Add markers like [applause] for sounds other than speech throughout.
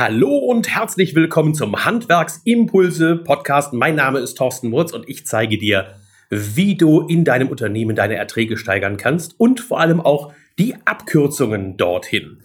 Hallo und herzlich willkommen zum Handwerksimpulse Podcast. Mein Name ist Thorsten Murz und ich zeige dir, wie du in deinem Unternehmen deine Erträge steigern kannst und vor allem auch die Abkürzungen dorthin.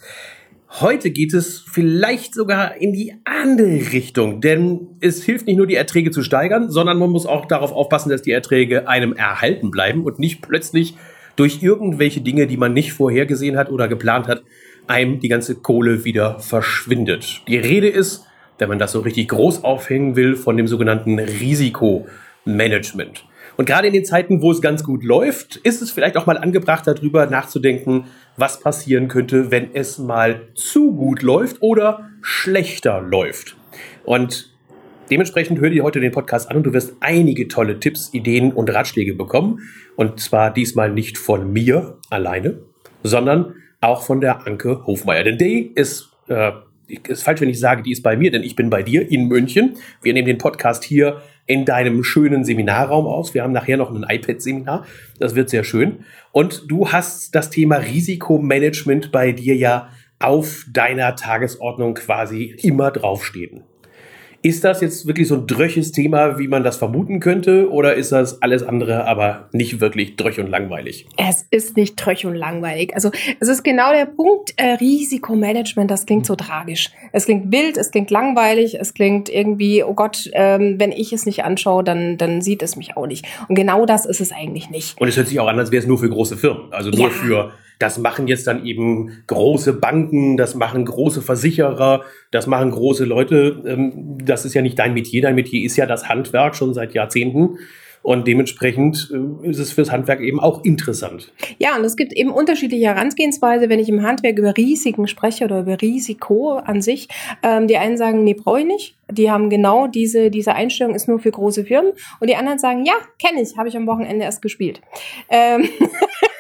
Heute geht es vielleicht sogar in die andere Richtung, denn es hilft nicht nur die Erträge zu steigern, sondern man muss auch darauf aufpassen, dass die Erträge einem erhalten bleiben und nicht plötzlich durch irgendwelche Dinge, die man nicht vorhergesehen hat oder geplant hat, einem die ganze Kohle wieder verschwindet. Die Rede ist, wenn man das so richtig groß aufhängen will, von dem sogenannten Risikomanagement. Und gerade in den Zeiten, wo es ganz gut läuft, ist es vielleicht auch mal angebracht, darüber nachzudenken, was passieren könnte, wenn es mal zu gut läuft oder schlechter läuft. Und dementsprechend hör dir heute den Podcast an und du wirst einige tolle Tipps, Ideen und Ratschläge bekommen. Und zwar diesmal nicht von mir alleine, sondern auch von der Anke Hofmeier. Denn die ist, äh, ist falsch, wenn ich sage, die ist bei mir, denn ich bin bei dir in München. Wir nehmen den Podcast hier in deinem schönen Seminarraum aus. Wir haben nachher noch ein iPad-Seminar. Das wird sehr schön. Und du hast das Thema Risikomanagement bei dir ja auf deiner Tagesordnung quasi immer draufstehen. Ist das jetzt wirklich so ein dröches Thema, wie man das vermuten könnte, oder ist das alles andere aber nicht wirklich dröch und langweilig? Es ist nicht dröch und langweilig. Also es ist genau der Punkt, äh, Risikomanagement, das klingt so tragisch. Es klingt wild, es klingt langweilig, es klingt irgendwie, oh Gott, ähm, wenn ich es nicht anschaue, dann, dann sieht es mich auch nicht. Und genau das ist es eigentlich nicht. Und es hört sich auch an, als wäre es nur für große Firmen, also nur ja. für das machen jetzt dann eben große Banken, das machen große Versicherer, das machen große Leute. Ähm, das ist ja nicht dein Metier. Dein Metier ist ja das Handwerk schon seit Jahrzehnten. Und dementsprechend äh, ist es fürs Handwerk eben auch interessant. Ja, und es gibt eben unterschiedliche Herangehensweise, wenn ich im Handwerk über Risiken spreche oder über Risiko an sich. Ähm, die einen sagen, nee, brauche ich nicht. Die haben genau diese, diese Einstellung ist nur für große Firmen. Und die anderen sagen, ja, kenne ich, habe ich am Wochenende erst gespielt. Ähm [laughs]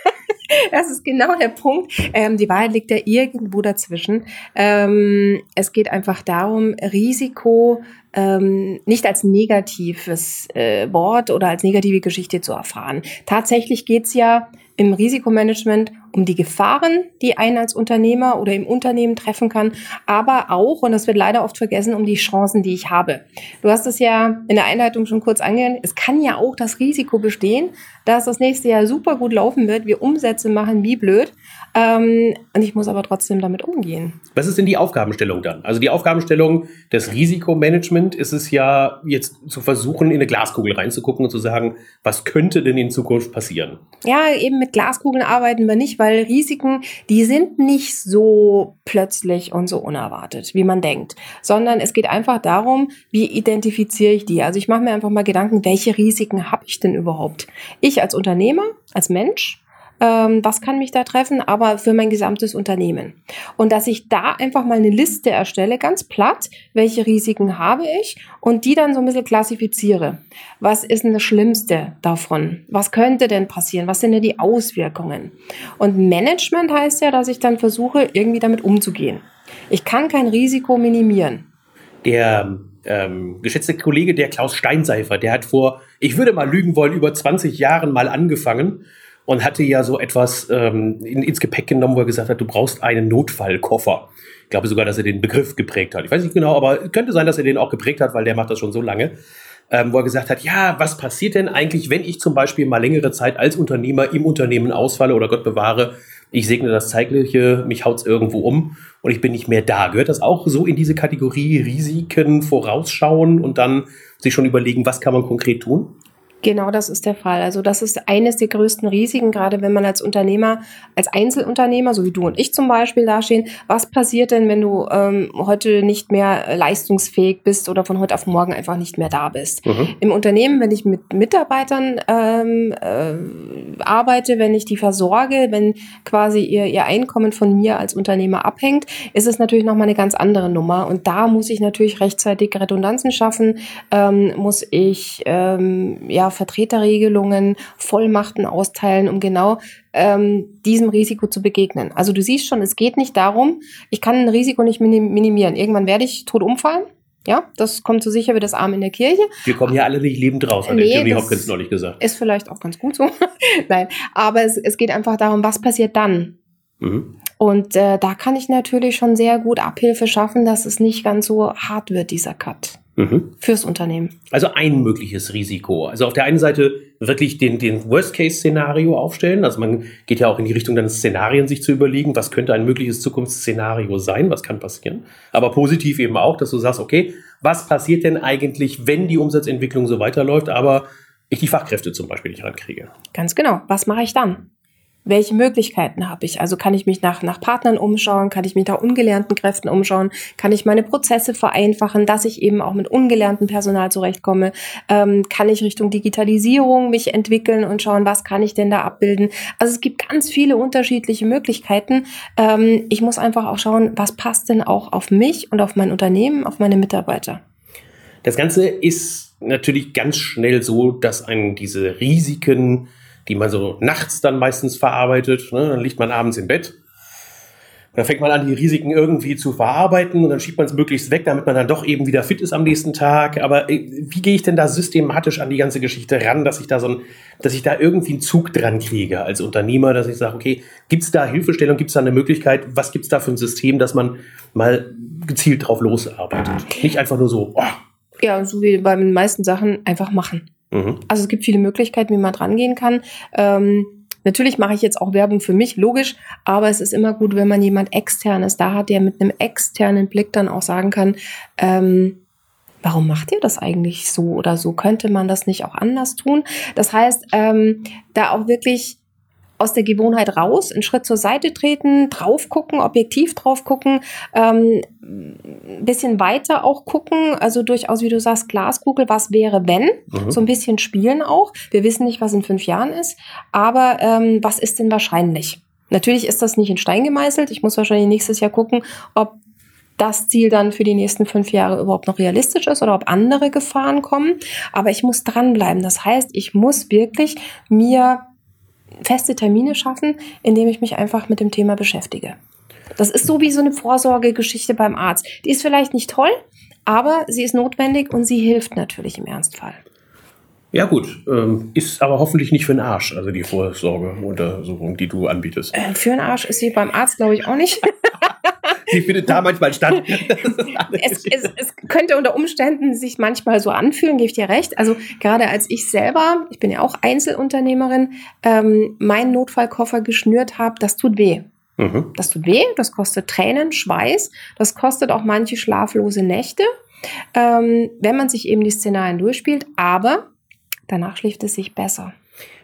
[laughs] das ist genau der Punkt. Ähm, die Wahrheit liegt ja irgendwo dazwischen. Ähm, es geht einfach darum, Risiko ähm, nicht als negatives äh, Wort oder als negative Geschichte zu erfahren. Tatsächlich geht's ja im Risikomanagement um die Gefahren, die einen als Unternehmer oder im Unternehmen treffen kann, aber auch, und das wird leider oft vergessen, um die Chancen, die ich habe. Du hast es ja in der Einleitung schon kurz angehört. Es kann ja auch das Risiko bestehen, dass das nächste Jahr super gut laufen wird, wir Umsätze machen wie blöd. Ähm, und ich muss aber trotzdem damit umgehen. Was ist denn die Aufgabenstellung dann? Also die Aufgabenstellung des Risikomanagement ist es ja jetzt zu versuchen, in eine Glaskugel reinzugucken und zu sagen, was könnte denn in Zukunft passieren? Ja, eben mit Glaskugeln arbeiten wir nicht, weil Risiken, die sind nicht so plötzlich und so unerwartet, wie man denkt, sondern es geht einfach darum, wie identifiziere ich die? Also ich mache mir einfach mal Gedanken, welche Risiken habe ich denn überhaupt? Ich als Unternehmer, als Mensch, ähm, was kann mich da treffen, aber für mein gesamtes Unternehmen. Und dass ich da einfach mal eine Liste erstelle, ganz platt, welche Risiken habe ich und die dann so ein bisschen klassifiziere. Was ist denn das Schlimmste davon? Was könnte denn passieren? Was sind denn die Auswirkungen? Und Management heißt ja, dass ich dann versuche, irgendwie damit umzugehen. Ich kann kein Risiko minimieren. Der ähm, geschätzte Kollege, der Klaus Steinseifer, der hat vor, ich würde mal lügen wollen, über 20 Jahren mal angefangen und hatte ja so etwas ähm, in, ins Gepäck genommen, wo er gesagt hat, du brauchst einen Notfallkoffer. Ich glaube sogar, dass er den Begriff geprägt hat. Ich weiß nicht genau, aber könnte sein, dass er den auch geprägt hat, weil der macht das schon so lange. Ähm, wo er gesagt hat, ja, was passiert denn eigentlich, wenn ich zum Beispiel mal längere Zeit als Unternehmer im Unternehmen ausfalle oder Gott bewahre, ich segne das Zeitliche, mich haut's irgendwo um und ich bin nicht mehr da. Gehört das auch so in diese Kategorie Risiken vorausschauen und dann sich schon überlegen, was kann man konkret tun? Genau das ist der Fall. Also das ist eines der größten Risiken, gerade wenn man als Unternehmer, als Einzelunternehmer, so wie du und ich zum Beispiel dastehen. Was passiert denn, wenn du ähm, heute nicht mehr leistungsfähig bist oder von heute auf morgen einfach nicht mehr da bist? Mhm. Im Unternehmen, wenn ich mit Mitarbeitern ähm, äh, arbeite, wenn ich die versorge, wenn quasi ihr, ihr Einkommen von mir als Unternehmer abhängt, ist es natürlich nochmal eine ganz andere Nummer. Und da muss ich natürlich rechtzeitig Redundanzen schaffen, ähm, muss ich ähm, ja Vertreterregelungen, Vollmachten austeilen, um genau ähm, diesem Risiko zu begegnen. Also du siehst schon, es geht nicht darum, ich kann ein Risiko nicht minimieren. Irgendwann werde ich tot umfallen. Ja, das kommt so sicher wie das Arm in der Kirche. Wir kommen ja alle nicht lebend raus, hat nee, Jimmy Hopkins neulich gesagt. Ist vielleicht auch ganz gut so. [laughs] Nein, aber es, es geht einfach darum, was passiert dann? Mhm. Und äh, da kann ich natürlich schon sehr gut Abhilfe schaffen, dass es nicht ganz so hart wird, dieser Cut. Mhm. Fürs Unternehmen. Also ein mögliches Risiko. Also auf der einen Seite wirklich den, den Worst-Case-Szenario aufstellen. Also man geht ja auch in die Richtung, dann Szenarien sich zu überlegen, was könnte ein mögliches Zukunftsszenario sein, was kann passieren. Aber positiv eben auch, dass du sagst, okay, was passiert denn eigentlich, wenn die Umsatzentwicklung so weiterläuft, aber ich die Fachkräfte zum Beispiel nicht rankriege? Ganz genau. Was mache ich dann? Welche Möglichkeiten habe ich? Also kann ich mich nach, nach Partnern umschauen, kann ich mich nach ungelernten Kräften umschauen, kann ich meine Prozesse vereinfachen, dass ich eben auch mit ungelerntem Personal zurechtkomme, ähm, kann ich Richtung Digitalisierung mich entwickeln und schauen, was kann ich denn da abbilden? Also es gibt ganz viele unterschiedliche Möglichkeiten. Ähm, ich muss einfach auch schauen, was passt denn auch auf mich und auf mein Unternehmen, auf meine Mitarbeiter. Das Ganze ist natürlich ganz schnell so, dass einen diese Risiken die man so nachts dann meistens verarbeitet. Ne? Dann liegt man abends im Bett. Dann fängt man an, die Risiken irgendwie zu verarbeiten und dann schiebt man es möglichst weg, damit man dann doch eben wieder fit ist am nächsten Tag. Aber äh, wie gehe ich denn da systematisch an die ganze Geschichte ran, dass ich da so ein, dass ich da irgendwie einen Zug dran kriege als Unternehmer, dass ich sage, okay, gibt es da Hilfestellung, gibt es da eine Möglichkeit, was gibt es da für ein System, dass man mal gezielt drauf losarbeitet? Nicht einfach nur so, oh. Ja, so wie bei den meisten Sachen einfach machen. Mhm. Also es gibt viele Möglichkeiten, wie man dran gehen kann. Ähm, Natürlich mache ich jetzt auch Werbung für mich, logisch, aber es ist immer gut, wenn man jemand externes da hat, der mit einem externen Blick dann auch sagen kann, ähm, warum macht ihr das eigentlich so oder so? Könnte man das nicht auch anders tun? Das heißt, ähm, da auch wirklich aus der Gewohnheit raus, einen Schritt zur Seite treten, drauf gucken, objektiv drauf gucken, ähm, ein bisschen weiter auch gucken, also durchaus, wie du sagst, Glaskugel, was wäre, wenn, mhm. so ein bisschen spielen auch. Wir wissen nicht, was in fünf Jahren ist, aber ähm, was ist denn wahrscheinlich? Natürlich ist das nicht in Stein gemeißelt. Ich muss wahrscheinlich nächstes Jahr gucken, ob das Ziel dann für die nächsten fünf Jahre überhaupt noch realistisch ist oder ob andere Gefahren kommen. Aber ich muss dranbleiben. Das heißt, ich muss wirklich mir feste Termine schaffen, indem ich mich einfach mit dem Thema beschäftige. Das ist so wie so eine Vorsorgegeschichte beim Arzt. Die ist vielleicht nicht toll, aber sie ist notwendig und sie hilft natürlich im Ernstfall. Ja gut, ähm, ist aber hoffentlich nicht für den Arsch, also die Vorsorgeuntersuchung, die du anbietest. Äh, für den Arsch ist sie beim Arzt, glaube ich, auch nicht. [laughs] die findet da manchmal statt. [laughs] es, es, es, könnte unter Umständen sich manchmal so anfühlen, gebe ich dir recht. Also gerade als ich selber, ich bin ja auch Einzelunternehmerin, ähm, meinen Notfallkoffer geschnürt habe, das tut weh. Mhm. Das tut weh, das kostet Tränen, Schweiß, das kostet auch manche schlaflose Nächte, ähm, wenn man sich eben die Szenarien durchspielt, aber danach schläft es sich besser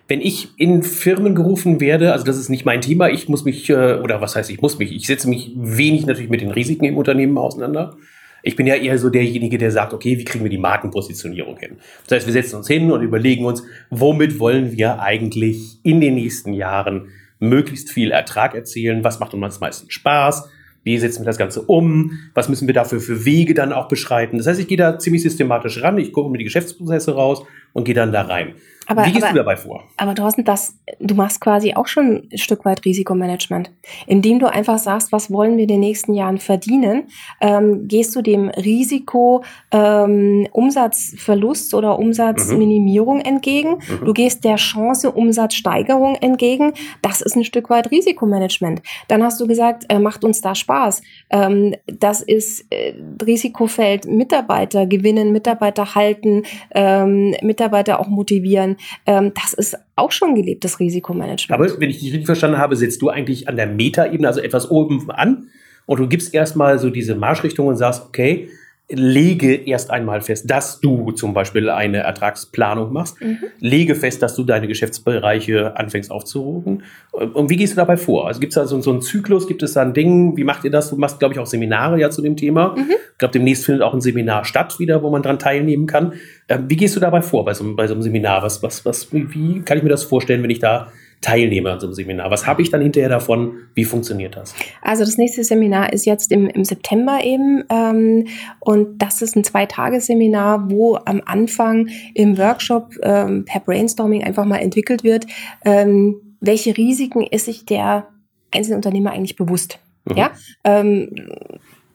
wenn ich in Firmen gerufen werde, also das ist nicht mein Thema, ich muss mich, äh, oder was heißt ich muss mich, ich setze mich wenig natürlich mit den Risiken im Unternehmen auseinander. Ich bin ja eher so derjenige, der sagt, okay, wie kriegen wir die Markenpositionierung hin? Das heißt, wir setzen uns hin und überlegen uns, womit wollen wir eigentlich in den nächsten Jahren möglichst viel Ertrag erzielen? Was macht uns am meisten Spaß? Wie setzen wir das Ganze um? Was müssen wir dafür für Wege dann auch beschreiten? Das heißt, ich gehe da ziemlich systematisch ran, ich gucke mir die Geschäftsprozesse raus und gehe dann da rein. Aber, Wie gehst aber, du dabei vor? Aber Thorsten, das, du machst quasi auch schon ein Stück weit Risikomanagement. Indem du einfach sagst, was wollen wir in den nächsten Jahren verdienen, ähm, gehst du dem Risiko ähm, Umsatzverlust oder Umsatzminimierung mhm. entgegen. Mhm. Du gehst der Chance Umsatzsteigerung entgegen. Das ist ein Stück weit Risikomanagement. Dann hast du gesagt, äh, macht uns da Spaß. Ähm, das ist äh, Risikofeld Mitarbeiter gewinnen, Mitarbeiter halten, ähm, Mitarbeiter auch motivieren ähm, das ist auch schon gelebtes Risikomanagement. Aber wenn ich dich richtig verstanden habe, setzt du eigentlich an der Metaebene, also etwas oben an und du gibst erstmal so diese Marschrichtung und sagst, okay, lege erst einmal fest, dass du zum Beispiel eine Ertragsplanung machst. Mhm. Lege fest, dass du deine Geschäftsbereiche anfängst aufzurufen. Und wie gehst du dabei vor? Also gibt es da so, so, einen Zyklus? Gibt es da ein Ding? Wie macht ihr das? Du machst, glaube ich, auch Seminare ja zu dem Thema. Mhm. Ich glaube, demnächst findet auch ein Seminar statt wieder, wo man dran teilnehmen kann. Ähm, wie gehst du dabei vor bei so, bei so einem Seminar? Was, was, was, wie, wie kann ich mir das vorstellen, wenn ich da teilnehme an so einem Seminar. Was habe ich dann hinterher davon? Wie funktioniert das? Also das nächste Seminar ist jetzt im, im September eben ähm, und das ist ein Zwei-Tage-Seminar, wo am Anfang im Workshop ähm, per Brainstorming einfach mal entwickelt wird, ähm, welche Risiken ist sich der einzelne Unternehmer eigentlich bewusst. Mhm. Ja, ähm,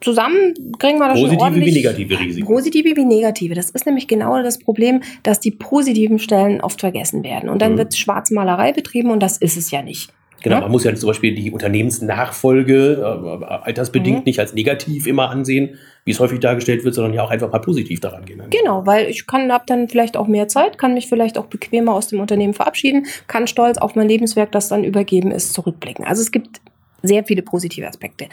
zusammen kriegen wir das Positive schon ordentlich. wie negative Risiken. Positive wie negative. Das ist nämlich genau das Problem, dass die positiven Stellen oft vergessen werden. Und dann mhm. wird Schwarzmalerei betrieben und das ist es ja nicht. Genau, Ja? man muss ja zum Beispiel die Unternehmensnachfolge äh, altersbedingt Mhm. nicht als negativ immer ansehen, wie es häufig dargestellt wird, sondern ja auch einfach mal positiv daran gehen. Genau, weil ich kann habe dann vielleicht auch mehr Zeit, kann mich vielleicht auch bequemer aus dem Unternehmen verabschieden, kann stolz auf mein Lebenswerk, das dann übergeben ist, zurückblicken. Also es gibt sehr viele positive Aspekte.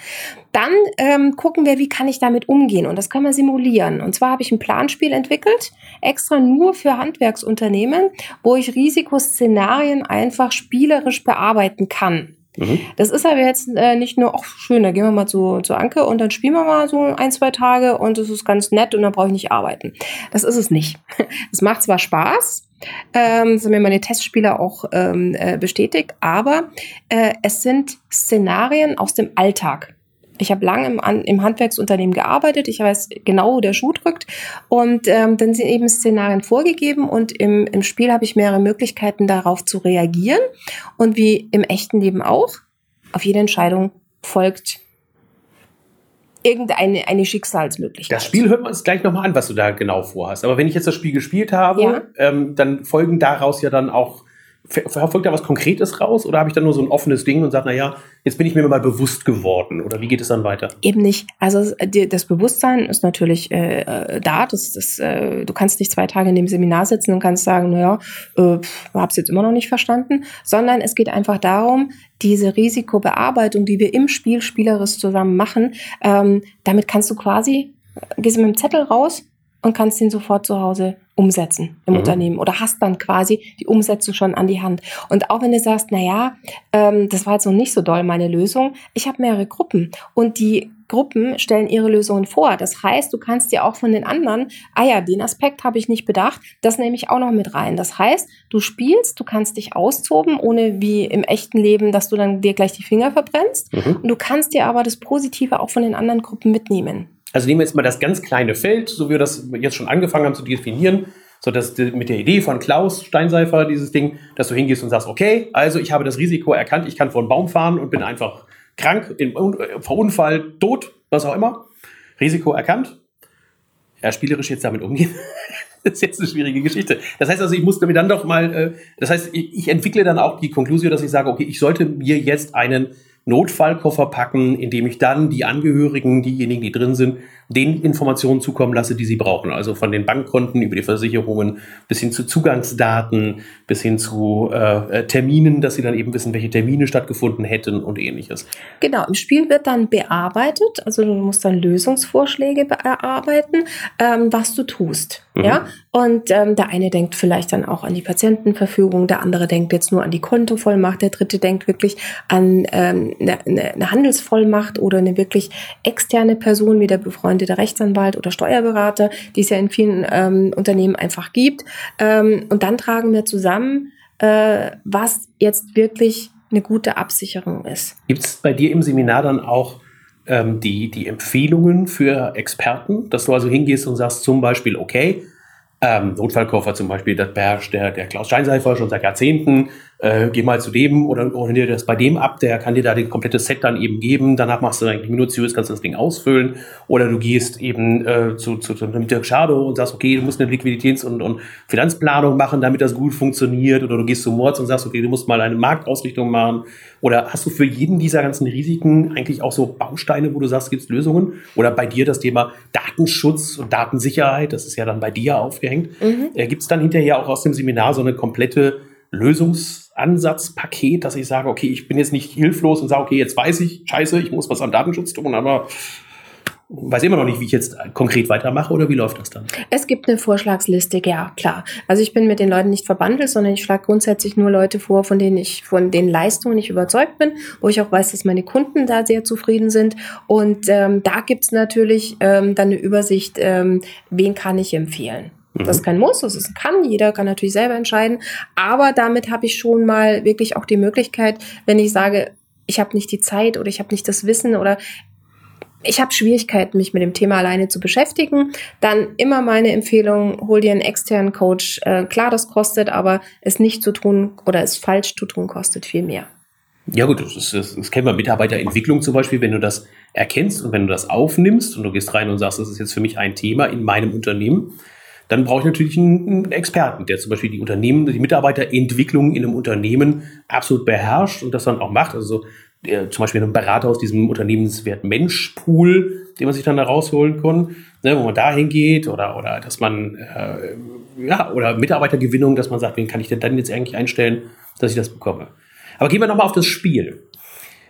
Dann ähm, gucken wir, wie kann ich damit umgehen und das kann man simulieren. Und zwar habe ich ein Planspiel entwickelt, extra nur für Handwerksunternehmen, wo ich Risikoszenarien einfach spielerisch bearbeiten kann. Mhm. Das ist aber jetzt äh, nicht nur, ach schön, da gehen wir mal zu, zu Anke und dann spielen wir mal so ein, zwei Tage und es ist ganz nett und dann brauche ich nicht arbeiten. Das ist es nicht. [laughs] Es macht zwar Spaß, ähm, haben mir meine Testspieler auch ähm, äh, bestätigt, aber äh, es sind Szenarien aus dem Alltag. Ich habe lange im, im Handwerksunternehmen gearbeitet, ich weiß genau, wo der Schuh drückt. Und ähm, dann sind eben Szenarien vorgegeben und im, im Spiel habe ich mehrere Möglichkeiten, darauf zu reagieren. Und wie im echten Leben auch, auf jede Entscheidung folgt irgendeine eine Schicksalsmöglichkeit. Das Spiel hört man uns gleich nochmal an, was du da genau vorhast. Aber wenn ich jetzt das Spiel gespielt habe, Ja. ähm, dann folgen daraus ja dann auch, f- folgt da was Konkretes raus? Oder habe ich dann nur so ein offenes Ding und sage, naja, jetzt bin ich mir mal bewusst geworden? Oder wie geht es dann weiter? Eben nicht. Also die- das Bewusstsein ist natürlich äh, äh, da. Das, das, äh, du kannst nicht zwei Tage in dem Seminar sitzen und kannst sagen, naja, äh, habe es jetzt immer noch nicht verstanden, sondern es geht einfach darum, diese Risikobearbeitung, die wir im Spiel spielerisch zusammen machen, ähm, damit kannst du quasi, äh, gehst du mit dem Zettel raus und kannst ihn sofort zu Hause umsetzen im Mhm. Unternehmen oder hast dann quasi die Umsetzung schon an die Hand. Und auch wenn du sagst, na ja, ähm, das war jetzt noch nicht so doll meine Lösung, ich habe mehrere Gruppen und die Gruppen stellen ihre Lösungen vor. Das heißt, du kannst dir auch von den anderen, ah ja, den Aspekt habe ich nicht bedacht, das nehme ich auch noch mit rein. Das heißt, du spielst, du kannst dich austoben, ohne wie im echten Leben, dass du dann dir gleich die Finger verbrennst. Mhm. Und du kannst dir aber das Positive auch von den anderen Gruppen mitnehmen. Also nehmen wir jetzt mal das ganz kleine Feld, so wie wir das jetzt schon angefangen haben zu definieren, so dass mit der Idee von Klaus Steinseifer dieses Ding, dass du hingehst und sagst, okay, also ich habe das Risiko erkannt, ich kann vor einen Baum fahren und bin einfach krank, im äh, Verunfall, tot, was auch immer. Risiko erkannt. Ja, spielerisch jetzt damit umgehen. [laughs] Das ist jetzt eine schwierige Geschichte. Das heißt also, ich musste mir dann doch mal, äh, das heißt, ich entwickle dann auch die Konklusion, dass ich sage, okay, ich sollte mir jetzt einen Notfallkoffer packen, in dem ich dann die Angehörigen, diejenigen, die drin sind, den Informationen zukommen lasse, die sie brauchen. Also von den Bankkonten über die Versicherungen bis hin zu Zugangsdaten, bis hin zu äh, äh, Terminen, dass sie dann eben wissen, welche Termine stattgefunden hätten und ähnliches. Genau, im Spiel wird dann bearbeitet, also du musst dann Lösungsvorschläge bearbeiten, ähm, was du tust. Mhm. Ja, und ähm, der eine denkt vielleicht dann auch an die Patientenverfügung, der andere denkt jetzt nur an die Kontovollmacht, der dritte denkt wirklich an ähm, eine, eine, eine Handelsvollmacht oder eine wirklich externe Person wie der befreundete Rechtsanwalt oder Steuerberater, die es ja in vielen ähm, Unternehmen einfach gibt. Ähm, und dann tragen wir zusammen, äh, was jetzt wirklich eine gute Absicherung ist. Gibt es bei dir im Seminar dann auch ähm, die, die Empfehlungen für Experten, dass du also hingehst und sagst zum Beispiel, okay, ähm, Notfallkoffer zum Beispiel, das beherrscht der, der Klaus Steinseifer schon seit Jahrzehnten, äh, geh mal zu dem oder hol dir das bei dem ab, der kann dir da das komplette Set dann eben geben, danach machst du eigentlich minutiös, kannst du das Ding ausfüllen. Oder du gehst eben äh, zu, zu, zu einem Dirk Schadow und sagst, okay, du musst eine Liquiditäts- und, und Finanzplanung machen, damit das gut funktioniert. Oder du gehst zu Mords und sagst, okay, du musst mal eine Marktausrichtung machen. Oder hast du für jeden dieser ganzen Risiken eigentlich auch so Bausteine, wo du sagst, gibt es Lösungen? Oder bei dir das Thema Datenschutz und Datensicherheit, das ist ja dann bei dir aufgehängt, Mhm. äh, gibt es dann hinterher auch aus dem Seminar so eine komplette Lösungsansatzpaket, dass ich sage, okay, ich bin jetzt nicht hilflos und sage, okay, jetzt weiß ich, scheiße, ich muss was am Datenschutz tun, aber weiß immer noch nicht, wie ich jetzt konkret weitermache oder wie läuft das dann? Es gibt eine Vorschlagsliste, ja, klar. Also ich bin mit den Leuten nicht verbandelt, sondern ich schlage grundsätzlich nur Leute vor, von denen ich, von den Leistungen ich überzeugt bin, wo ich auch weiß, dass meine Kunden da sehr zufrieden sind. Und ähm, da gibt's natürlich ähm, dann eine Übersicht, ähm, wen kann ich empfehlen. Das ist kein Muss, das ist Kann. Jeder kann natürlich selber entscheiden. Aber damit habe ich schon mal wirklich auch die Möglichkeit, wenn ich sage, ich habe nicht die Zeit oder ich habe nicht das Wissen oder ich habe Schwierigkeiten, mich mit dem Thema alleine zu beschäftigen, dann immer meine Empfehlung, hol dir einen externen Coach. Äh, klar, das kostet, aber es nicht zu tun oder es falsch zu tun, kostet viel mehr. Ja gut, das, ist, das, das kennen wir Mitarbeiterentwicklung zum Beispiel, wenn du das erkennst und wenn du das aufnimmst und du gehst rein und sagst, das ist jetzt für mich ein Thema in meinem Unternehmen, dann brauche ich natürlich einen, einen, Experten, der zum Beispiel die Unternehmen, die Mitarbeiterentwicklung in einem Unternehmen absolut beherrscht und das dann auch macht. Also der, zum Beispiel ein Berater aus diesem Unternehmenswert Mensch-Pool, den man sich dann da rausholen kann, ne, wo man da hingeht oder, oder dass man, äh, ja, oder Mitarbeitergewinnung, dass man sagt, wen kann ich denn dann jetzt eigentlich einstellen, dass ich das bekomme. Aber gehen wir nochmal auf das Spiel.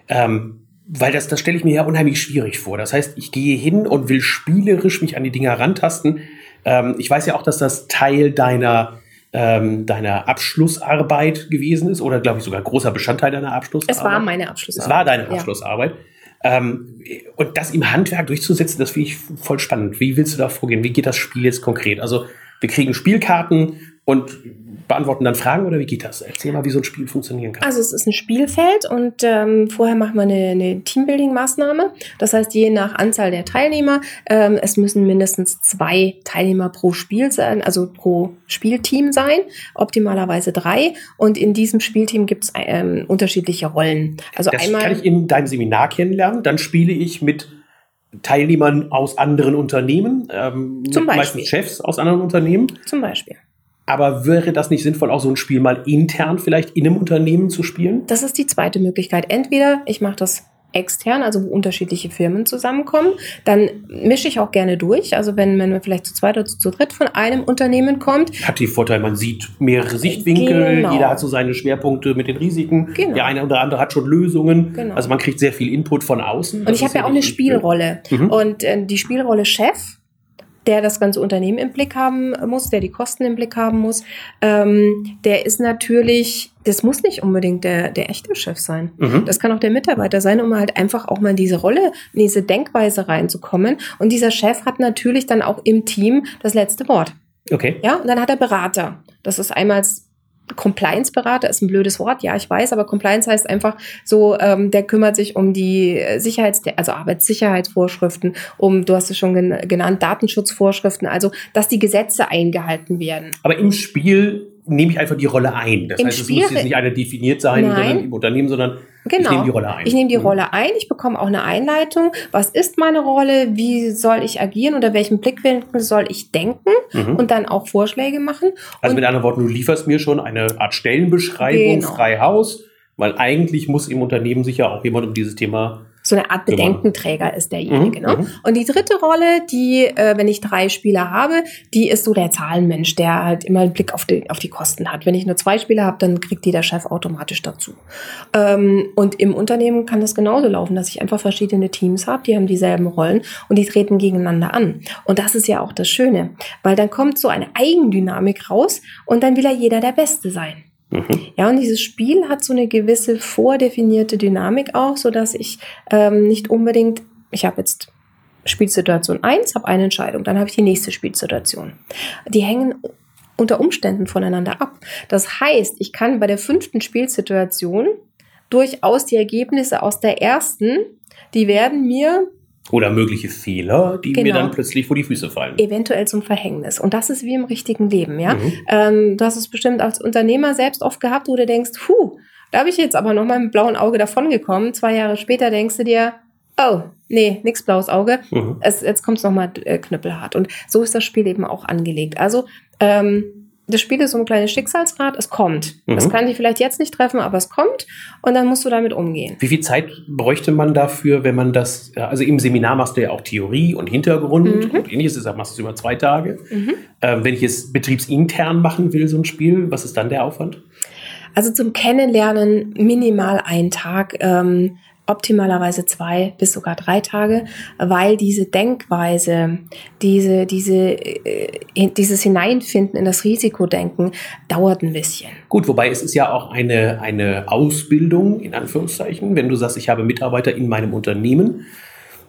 Ähm, weil das, das stelle ich mir ja unheimlich schwierig vor. Das heißt, ich gehe hin und will spielerisch mich an die Dinger rantasten. Ähm, ich weiß ja auch, dass das Teil deiner, ähm, deiner Abschlussarbeit gewesen ist oder glaube ich sogar großer Bestandteil deiner Abschlussarbeit. Es war meine Abschlussarbeit. Es war deine Abschlussarbeit. Ja. Ähm, und das im Handwerk durchzusetzen, das finde ich voll spannend. Wie willst du da vorgehen? Wie geht das Spiel jetzt konkret? Also wir kriegen Spielkarten und beantworten dann Fragen oder wie geht das? Erzähl mal, wie so ein Spiel funktionieren kann. Also es ist ein Spielfeld und ähm, vorher machen wir eine, eine Teambuilding-Maßnahme. Das heißt, je nach Anzahl der Teilnehmer, ähm, es müssen mindestens zwei Teilnehmer pro Spiel sein, also pro Spielteam sein, optimalerweise drei. Und in diesem Spielteam gibt es ähm, unterschiedliche Rollen. Also das einmal kann ich in deinem Seminar kennenlernen. Dann spiele ich mit Teilnehmern aus anderen Unternehmen, ähm, Zum Beispiel. meistens Chefs aus anderen Unternehmen. Zum Beispiel. Aber wäre das nicht sinnvoll, auch so ein Spiel mal intern vielleicht in einem Unternehmen zu spielen? Das ist die zweite Möglichkeit. Entweder ich mache das extern, also wo unterschiedliche Firmen zusammenkommen, dann mische ich auch gerne durch. Also wenn, wenn man vielleicht zu zweit oder zu dritt von einem Unternehmen kommt. Hat die Vorteil, man sieht mehrere Sichtwinkel, genau. jeder hat so seine Schwerpunkte mit den Risiken. Genau. Der eine oder andere hat schon Lösungen. Genau. Also man kriegt sehr viel Input von außen. Und ich habe ja auch eine Spielrolle. Mhm. Und äh, die Spielrolle Chef der das ganze Unternehmen im Blick haben muss, der die Kosten im Blick haben muss, ähm, der ist natürlich, das muss nicht unbedingt der, der echte Chef sein. Mhm. Das kann auch der Mitarbeiter sein, um halt einfach auch mal in diese Rolle, in diese Denkweise reinzukommen. Und dieser Chef hat natürlich dann auch im Team das letzte Wort. Okay. Ja, und dann hat er Berater. Das ist einmal Compliance-Berater ist ein blödes Wort, ja, ich weiß, aber Compliance heißt einfach so, ähm, der kümmert sich um die Sicherheits-, also Arbeitssicherheitsvorschriften, um, du hast es schon gen genannt, Datenschutzvorschriften, also, dass die Gesetze eingehalten werden. Aber im Spiel nehme ich einfach die Rolle ein. Das Im heißt, es Spiel muss jetzt nicht eine definiert sein sondern im Unternehmen, sondern Genau. ich nehme die Rolle ein. Ich nehme die Mhm. Rolle ein, ich bekomme auch eine Einleitung. Was ist meine Rolle? Wie soll ich agieren? Unter welchem Blickwinkel soll ich denken? Mhm. Und dann auch Vorschläge machen. Also und mit anderen Worten, du lieferst mir schon eine Art Stellenbeschreibung Genau. frei Haus, weil eigentlich muss im Unternehmen sicher auch jemand um dieses Thema. So eine Art Genau. Bedenkenträger ist derjenige. Mhm, Ne? mhm. Und die dritte Rolle, die, äh, wenn ich drei Spieler habe, die ist so der Zahlenmensch, der halt immer einen Blick auf die, auf die Kosten hat. Wenn ich nur zwei Spieler habe, dann kriegt die der Chef automatisch dazu. Ähm, und im Unternehmen kann das genauso laufen, dass ich einfach verschiedene Teams habe, die haben dieselben Rollen und die treten gegeneinander an. Und das ist ja auch das Schöne, weil dann kommt so eine Eigendynamik raus und dann will ja jeder der Beste sein. Mhm. Ja, und dieses Spiel hat so eine gewisse vordefinierte Dynamik auch, so dass ich ähm, nicht unbedingt, ich habe jetzt Spielsituation 1, habe eine Entscheidung, dann habe ich die nächste Spielsituation. Die hängen unter Umständen voneinander ab. Das heißt, ich kann bei der fünften Spielsituation durchaus die Ergebnisse aus der ersten, die werden mir Oder mögliche Fehler, die mir Genau. dann plötzlich vor die Füße fallen. eventuell zum Verhängnis. Und das ist wie im richtigen Leben, ja. Mhm. Ähm, du hast es bestimmt als Unternehmer selbst oft gehabt, wo du denkst, puh, da habe ich jetzt aber noch mal mit blauen Auge davongekommen. Zwei Jahre später denkst du dir, oh, nee, nix blaues Auge. Mhm. Es, jetzt kommt es nochmal äh, knüppelhart. Und so ist das Spiel eben auch angelegt. Also, ähm, das Spiel ist so ein kleines Schicksalsrad, es kommt. Mhm. Es kann dich vielleicht jetzt nicht treffen, aber es kommt und dann musst du damit umgehen. Wie viel Zeit bräuchte man dafür, wenn man das, also im Seminar machst du ja auch Theorie und Hintergrund Mhm. und ähnliches, deshalb machst du es über zwei Tage. Mhm. Ähm, wenn ich es betriebsintern machen will, so ein Spiel, was ist dann der Aufwand? Also zum Kennenlernen minimal ein Tag, ähm, optimalerweise zwei bis sogar drei Tage, weil diese Denkweise, diese, diese, äh, dieses Hineinfinden in das Risikodenken dauert ein bisschen. Gut, wobei es ist ja auch eine, eine Ausbildung, in Anführungszeichen, wenn du sagst, ich habe Mitarbeiter in meinem Unternehmen.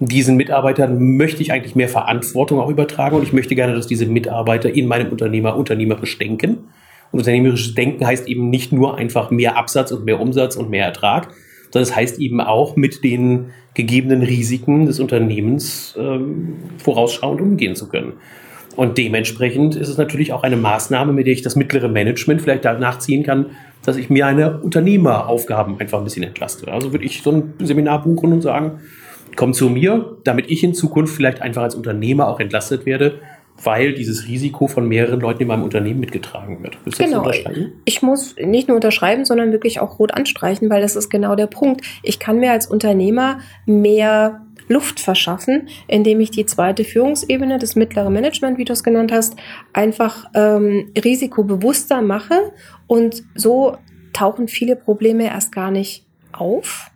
Diesen Mitarbeitern möchte ich eigentlich mehr Verantwortung auch übertragen und ich möchte gerne, dass diese Mitarbeiter in meinem Unternehmer unternehmerisch denken. Und unternehmerisches Denken heißt eben nicht nur einfach mehr Absatz und mehr Umsatz und mehr Ertrag, sondern es heißt eben auch mit den gegebenen Risiken des Unternehmens ähm, vorausschauend umgehen zu können. Und dementsprechend ist es natürlich auch eine Maßnahme, mit der ich das mittlere Management vielleicht danach ziehen kann, dass ich mir eine Unternehmeraufgaben einfach ein bisschen entlaste. Also würde ich so ein Seminar buchen und sagen, komm zu mir, damit ich in Zukunft vielleicht einfach als Unternehmer auch entlastet werde weil dieses Risiko von mehreren Leuten in meinem Unternehmen mitgetragen wird. Willst genau. Ich muss nicht nur unterschreiben, sondern wirklich auch rot anstreichen, weil das ist genau der Punkt. Ich kann mir als Unternehmer mehr Luft verschaffen, indem ich die zweite Führungsebene, das mittlere Management, wie du es genannt hast, einfach ähm, risikobewusster mache und so tauchen viele Probleme erst gar nicht auf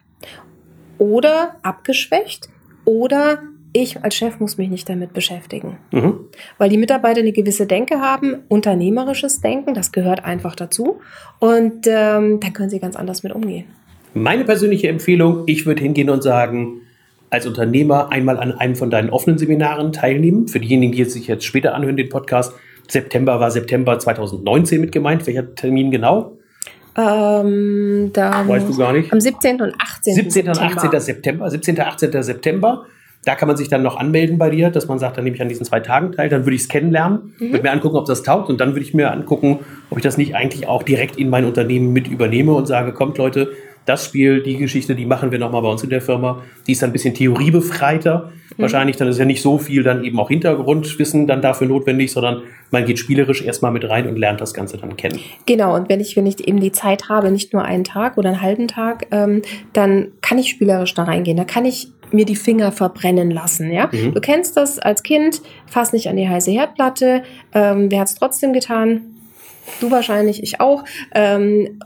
oder abgeschwächt oder ich als Chef muss mich nicht damit beschäftigen. Mhm. Weil die Mitarbeiter eine gewisse Denke haben, unternehmerisches Denken, das gehört einfach dazu. Und ähm, dann können sie ganz anders mit umgehen. Meine persönliche Empfehlung, ich würde hingehen und sagen, als Unternehmer einmal an einem von deinen offenen Seminaren teilnehmen. Für diejenigen, die sich jetzt später anhören, den Podcast, September war September 2019 mit gemeint. Welcher Termin genau? Ähm, weißt du gar nicht. Am 17. und 18. 17. und 18. September. 17. und 18. September. Da kann man sich dann noch anmelden bei dir, dass man sagt, dann nehme ich an diesen zwei Tagen teil, dann würde ich es kennenlernen, mhm. würde mir angucken, ob das taugt und dann würde ich mir angucken, ob ich das nicht eigentlich auch direkt in mein Unternehmen mit übernehme und sage, kommt Leute, das Spiel, die Geschichte, die machen wir nochmal bei uns in der Firma. Die ist dann ein bisschen theoriebefreiter. Mhm. Wahrscheinlich, dann ist ja nicht so viel dann eben auch Hintergrundwissen dann dafür notwendig, sondern man geht spielerisch erstmal mit rein und lernt das Ganze dann kennen. Genau, und wenn ich, wenn ich eben die Zeit habe, nicht nur einen Tag oder einen halben Tag, ähm, dann kann ich spielerisch da reingehen. Da kann ich mir die Finger verbrennen lassen. Ja? Mhm. Du kennst das als Kind, fass nicht an die heiße Herdplatte. Ähm, wer hat es trotzdem getan? Du wahrscheinlich, ich auch. Ähm,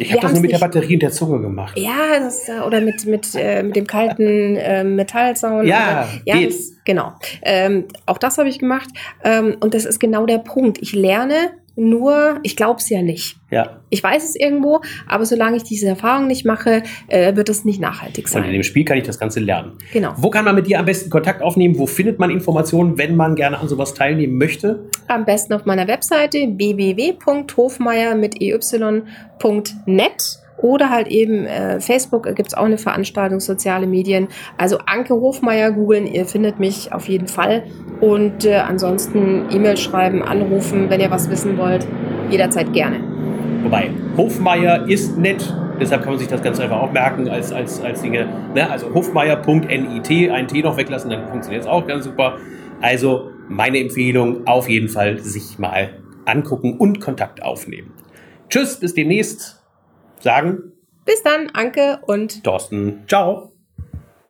ich habe das nur mit der Batterie und der Zunge gemacht. Ja, das, oder mit, mit, äh, mit dem kalten äh, Metallzaun. Ja, oder, ja das, genau. Ähm, auch das habe ich gemacht. Ähm, und das ist genau der Punkt. Ich lerne nur, ich glaube es ja nicht. Ja. Ich weiß es irgendwo, aber solange ich diese Erfahrung nicht mache, äh, wird es nicht nachhaltig sein. Und in dem Spiel kann ich das Ganze lernen. Genau. Wo kann man mit dir am besten Kontakt aufnehmen? Wo findet man Informationen, wenn man gerne an sowas teilnehmen möchte? Am besten auf meiner Webseite www.hofmeier mit ey.net oder halt eben äh, Facebook gibt es auch eine Veranstaltung, soziale Medien. Also Anke Hofmeier googeln, ihr findet mich auf jeden Fall. Und äh, ansonsten E-Mail schreiben, anrufen, wenn ihr was wissen wollt, jederzeit gerne. Wobei, Hofmeier ist nett, deshalb kann man sich das ganz einfach auch merken als, als, als Dinge. Ne? Also hofmeier.nit, ein T noch weglassen, dann funktioniert es auch ganz super. Also meine Empfehlung, auf jeden Fall sich mal angucken und Kontakt aufnehmen. Tschüss, bis demnächst sagen. Bis dann, Anke und Thorsten. Ciao.